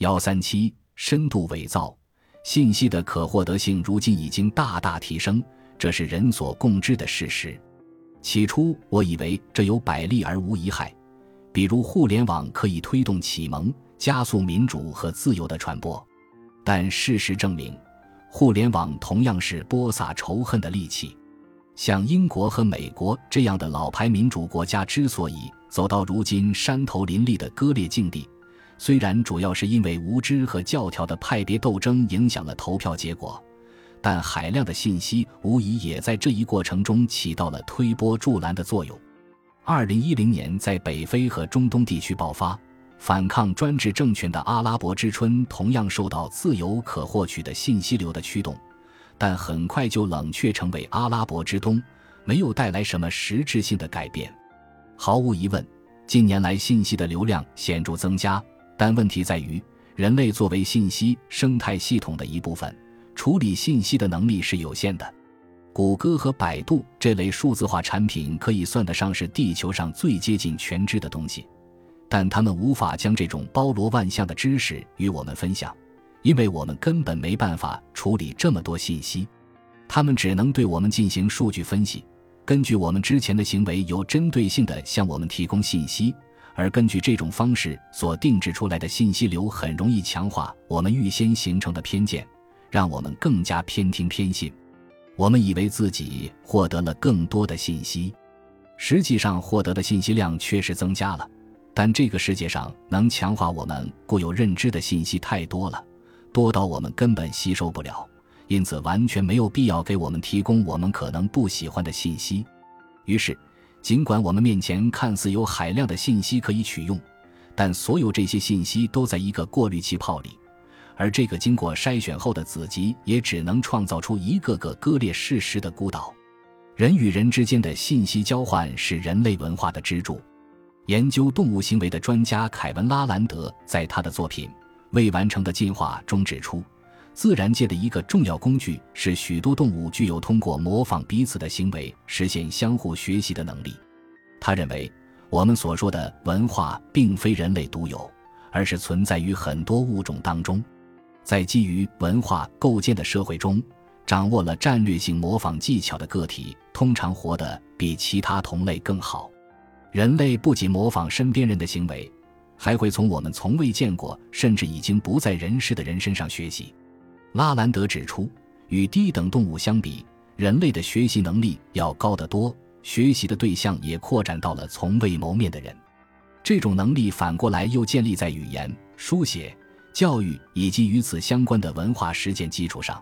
幺三七深度伪造信息的可获得性，如今已经大大提升，这是人所共知的事实。起初我以为这有百利而无一害，比如互联网可以推动启蒙、加速民主和自由的传播，但事实证明，互联网同样是播撒仇恨的利器。像英国和美国这样的老牌民主国家之所以走到如今山头林立的割裂境地，虽然主要是因为无知和教条的派别斗争影响了投票结果，但海量的信息无疑也在这一过程中起到了推波助澜的作用。二零一零年在北非和中东地区爆发反抗专制政权的阿拉伯之春，同样受到自由可获取的信息流的驱动，但很快就冷却成为阿拉伯之冬，没有带来什么实质性的改变。毫无疑问，近年来信息的流量显著增加。但问题在于，人类作为信息生态系统的一部分，处理信息的能力是有限的。谷歌和百度这类数字化产品可以算得上是地球上最接近全知的东西，但他们无法将这种包罗万象的知识与我们分享，因为我们根本没办法处理这么多信息。他们只能对我们进行数据分析，根据我们之前的行为，有针对性地向我们提供信息。而根据这种方式所定制出来的信息流，很容易强化我们预先形成的偏见，让我们更加偏听偏信。我们以为自己获得了更多的信息，实际上获得的信息量确实增加了，但这个世界上能强化我们固有认知的信息太多了，多到我们根本吸收不了，因此完全没有必要给我们提供我们可能不喜欢的信息。于是。尽管我们面前看似有海量的信息可以取用，但所有这些信息都在一个过滤气泡里，而这个经过筛选后的子集也只能创造出一个个割裂事实的孤岛。人与人之间的信息交换是人类文化的支柱。研究动物行为的专家凯文·拉兰德在他的作品《未完成的进化》中指出。自然界的一个重要工具是许多动物具有通过模仿彼此的行为实现相互学习的能力。他认为，我们所说的文化并非人类独有，而是存在于很多物种当中。在基于文化构建的社会中，掌握了战略性模仿技巧的个体通常活得比其他同类更好。人类不仅模仿身边人的行为，还会从我们从未见过甚至已经不在人世的人身上学习。拉兰德指出，与低等动物相比，人类的学习能力要高得多，学习的对象也扩展到了从未谋面的人。这种能力反过来又建立在语言、书写、教育以及与此相关的文化实践基础上。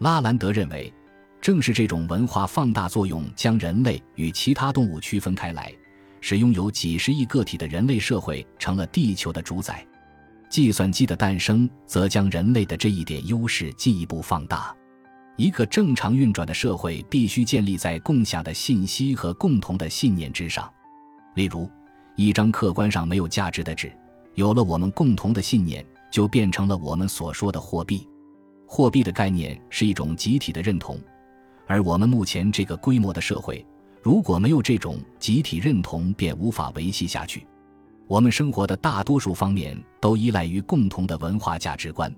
拉兰德认为，正是这种文化放大作用将人类与其他动物区分开来，使拥有几十亿个体的人类社会成了地球的主宰。计算机的诞生则将人类的这一点优势进一步放大。一个正常运转的社会必须建立在共享的信息和共同的信念之上。例如，一张客观上没有价值的纸，有了我们共同的信念，就变成了我们所说的货币。货币的概念是一种集体的认同，而我们目前这个规模的社会，如果没有这种集体认同，便无法维系下去。我们生活的大多数方面都依赖于共同的文化价值观，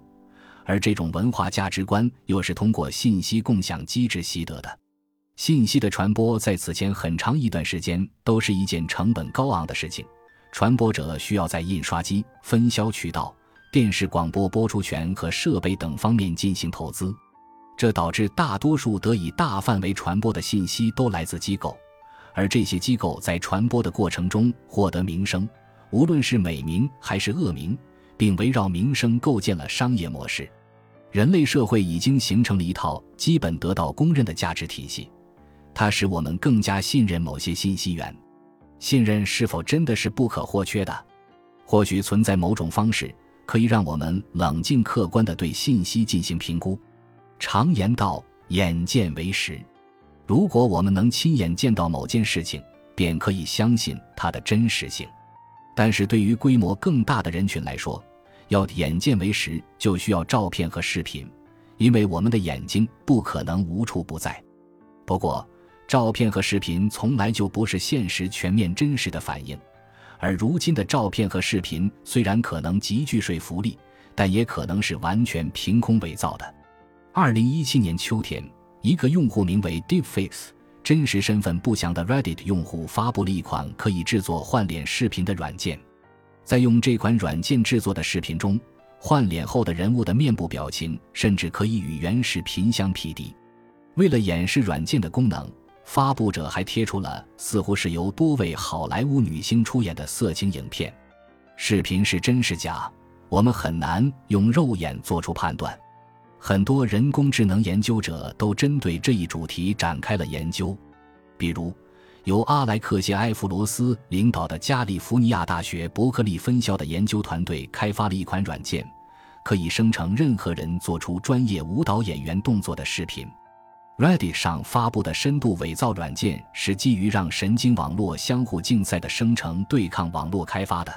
而这种文化价值观又是通过信息共享机制习得的。信息的传播在此前很长一段时间都是一件成本高昂的事情，传播者需要在印刷机、分销渠道、电视广播播出权和设备等方面进行投资，这导致大多数得以大范围传播的信息都来自机构，而这些机构在传播的过程中获得名声。无论是美名还是恶名，并围绕名声构建了商业模式。人类社会已经形成了一套基本得到公认的价值体系，它使我们更加信任某些信息源。信任是否真的是不可或缺的？或许存在某种方式可以让我们冷静客观地对信息进行评估。常言道：“眼见为实。”如果我们能亲眼见到某件事情，便可以相信它的真实性。但是对于规模更大的人群来说，要眼见为实，就需要照片和视频，因为我们的眼睛不可能无处不在。不过，照片和视频从来就不是现实全面真实的反应，而如今的照片和视频虽然可能极具说服力，但也可能是完全凭空伪造的。二零一七年秋天，一个用户名为 Deepface、真实身份不详的 Reddit 用户发布了一款可以制作换脸视频的软件。在用这款软件制作的视频中，换脸后的人物的面部表情甚至可以与原视频相匹敌。为了演示软件的功能，发布者还贴出了似乎是由多位好莱坞女星出演的色情影片。视频是真是假，我们很难用肉眼做出判断。很多人工智能研究者都针对这一主题展开了研究，比如。由阿莱克谢埃弗罗斯领导的加利福尼亚大学伯克利分校的研究团队开发了一款软件，可以生成任何人做出专业舞蹈演员动作的视频。Reddit 上发布的深度伪造软件是基于让神经网络相互竞赛的生成对抗网络开发的。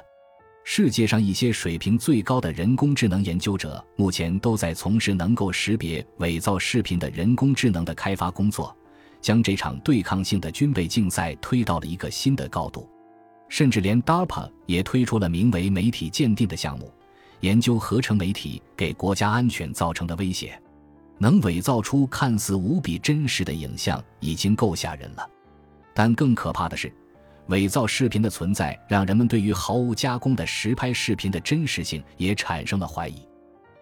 世界上一些水平最高的人工智能研究者目前都在从事能够识别伪造视频的人工智能的开发工作。将这场对抗性的军备竞赛推到了一个新的高度，甚至连 DARPA 也推出了名为“媒体鉴定”的项目，研究合成媒体给国家安全造成的威胁。能伪造出看似无比真实的影像已经够吓人了，但更可怕的是，伪造视频的存在让人们对于毫无加工的实拍视频的真实性也产生了怀疑。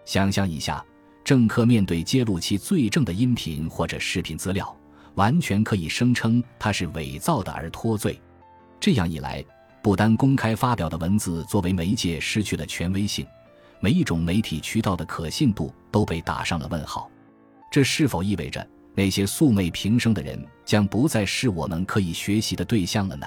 想象一下，政客面对揭露其罪证的音频或者视频资料。完全可以声称它是伪造的而脱罪，这样一来，不单公开发表的文字作为媒介失去了权威性，每一种媒体渠道的可信度都被打上了问号。这是否意味着那些素昧平生的人将不再是我们可以学习的对象了呢？